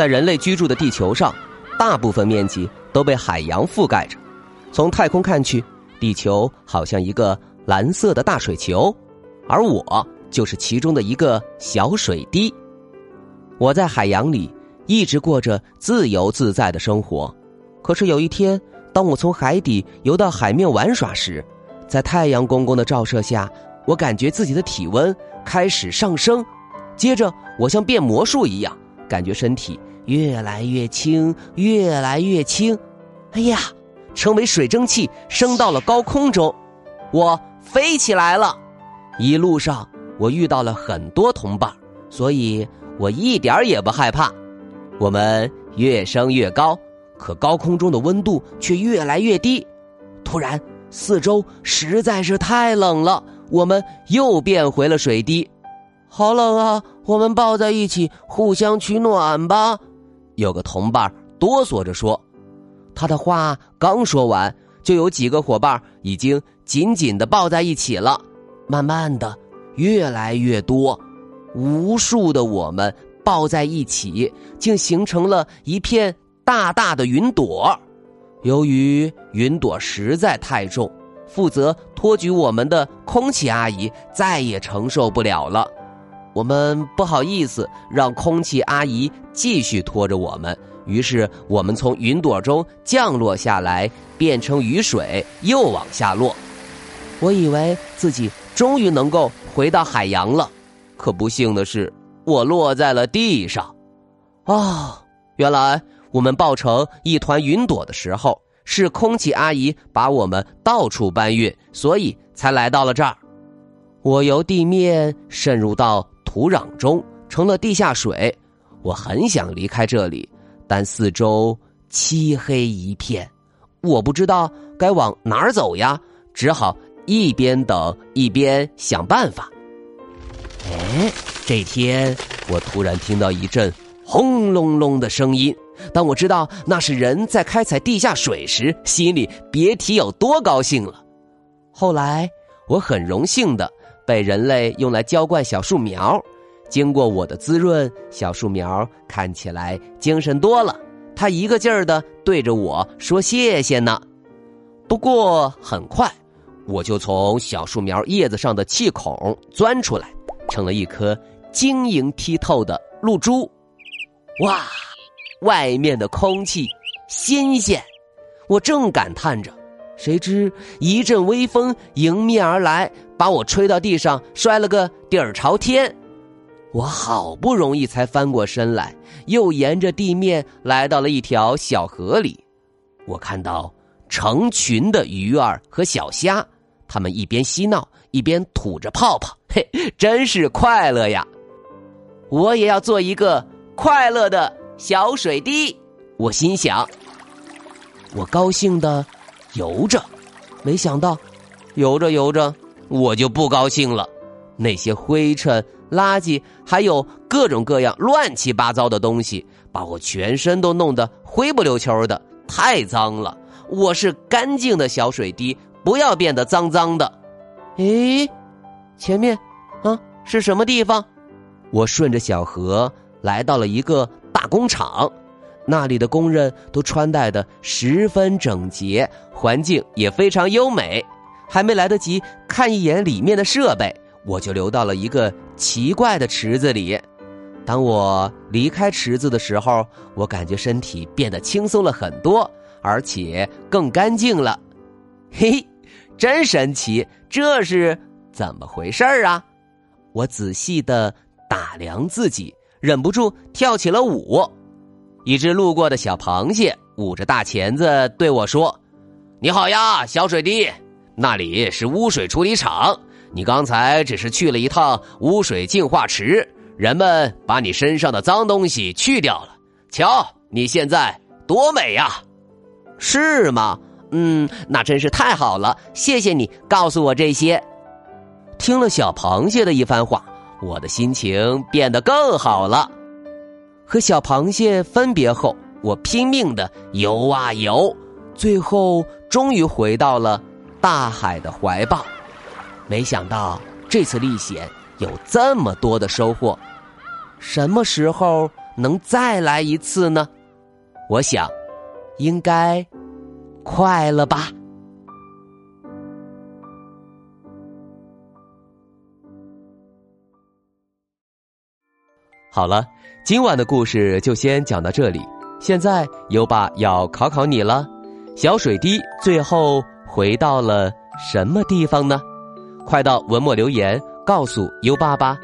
在人类居住的地球上，大部分面积都被海洋覆盖着。从太空看去，地球好像一个蓝色的大水球，而我就是其中的一个小水滴。我在海洋里一直过着自由自在的生活。可是有一天，当我从海底游到海面玩耍时，在太阳公公的照射下，我感觉自己的体温开始上升，接着我像变魔术一样。感觉身体越来越轻，越来越轻，哎呀，成为水蒸气升到了高空中，我飞起来了。一路上我遇到了很多同伴，所以我一点也不害怕。我们越升越高，可高空中的温度却越来越低。突然，四周实在是太冷了，我们又变回了水滴。好冷啊！我们抱在一起，互相取暖吧。有个同伴哆嗦着说：“他的话刚说完，就有几个伙伴已经紧紧的抱在一起了。慢慢的，越来越多，无数的我们抱在一起，竟形成了一片大大的云朵。由于云朵实在太重，负责托举我们的空气阿姨再也承受不了了。”我们不好意思让空气阿姨继续拖着我们，于是我们从云朵中降落下来，变成雨水，又往下落。我以为自己终于能够回到海洋了，可不幸的是，我落在了地上。啊，原来我们抱成一团云朵的时候，是空气阿姨把我们到处搬运，所以才来到了这儿。我由地面渗入到。土壤中成了地下水，我很想离开这里，但四周漆黑一片，我不知道该往哪儿走呀，只好一边等一边想办法。哎，这天我突然听到一阵轰隆隆的声音，当我知道那是人在开采地下水时，心里别提有多高兴了。后来我很荣幸的。被人类用来浇灌小树苗，经过我的滋润，小树苗看起来精神多了。它一个劲儿的对着我说谢谢呢。不过很快，我就从小树苗叶子上的气孔钻出来，成了一颗晶莹剔透的露珠。哇，外面的空气新鲜，我正感叹着。谁知一阵微风迎面而来，把我吹到地上，摔了个底儿朝天。我好不容易才翻过身来，又沿着地面来到了一条小河里。我看到成群的鱼儿和小虾，它们一边嬉闹，一边吐着泡泡，嘿，真是快乐呀！我也要做一个快乐的小水滴。我心想，我高兴的。游着，没想到，游着游着，我就不高兴了。那些灰尘、垃圾，还有各种各样乱七八糟的东西，把我全身都弄得灰不溜秋的，太脏了。我是干净的小水滴，不要变得脏脏的。诶，前面，啊，是什么地方？我顺着小河来到了一个大工厂。那里的工人都穿戴的十分整洁，环境也非常优美。还没来得及看一眼里面的设备，我就流到了一个奇怪的池子里。当我离开池子的时候，我感觉身体变得轻松了很多，而且更干净了。嘿，真神奇！这是怎么回事儿啊？我仔细的打量自己，忍不住跳起了舞。一只路过的小螃蟹捂着大钳子对我说：“你好呀，小水滴，那里是污水处理厂。你刚才只是去了一趟污水净化池，人们把你身上的脏东西去掉了。瞧，你现在多美呀！是吗？嗯，那真是太好了。谢谢你告诉我这些。听了小螃蟹的一番话，我的心情变得更好了。和小螃蟹分别后，我拼命的游啊游，最后终于回到了大海的怀抱。没想到这次历险有这么多的收获，什么时候能再来一次呢？我想，应该快了吧。好了，今晚的故事就先讲到这里。现在优爸要考考你了：小水滴最后回到了什么地方呢？快到文末留言告诉优爸吧，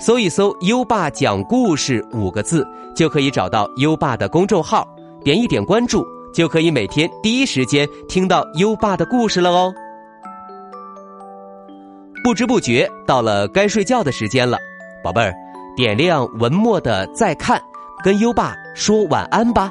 搜一搜“优爸讲故事”五个字，就可以找到优爸的公众号，点一点关注，就可以每天第一时间听到优爸的故事了哦。不知不觉到了该睡觉的时间了，宝贝儿，点亮文末的再看，跟优爸说晚安吧。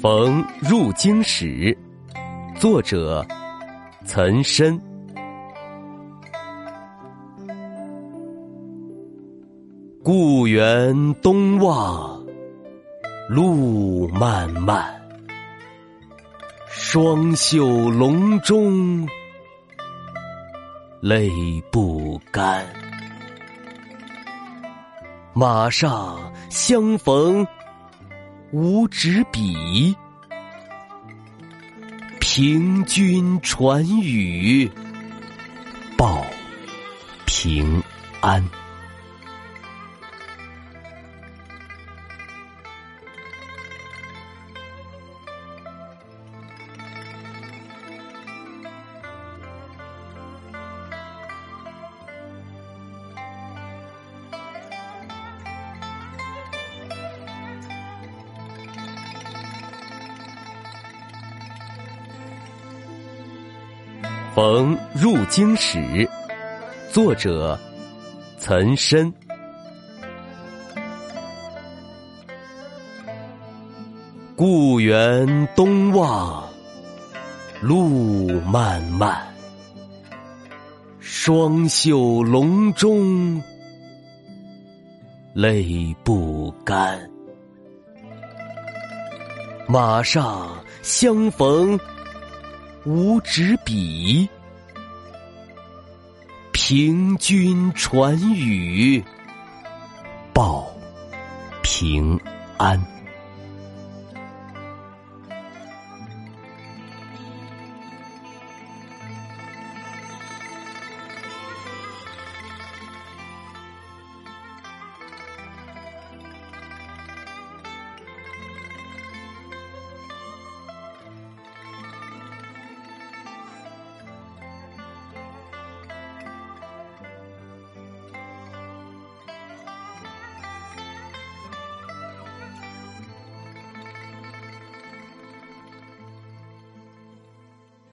逢入京使》，作者。岑参，故园东望路漫漫，双袖龙钟泪不干。马上相逢无纸笔。凭君传语，报平安。《逢入京使》作者岑参。故园东望路漫漫，双袖龙钟泪不干。马上相逢。无纸笔，凭君传语，报平安。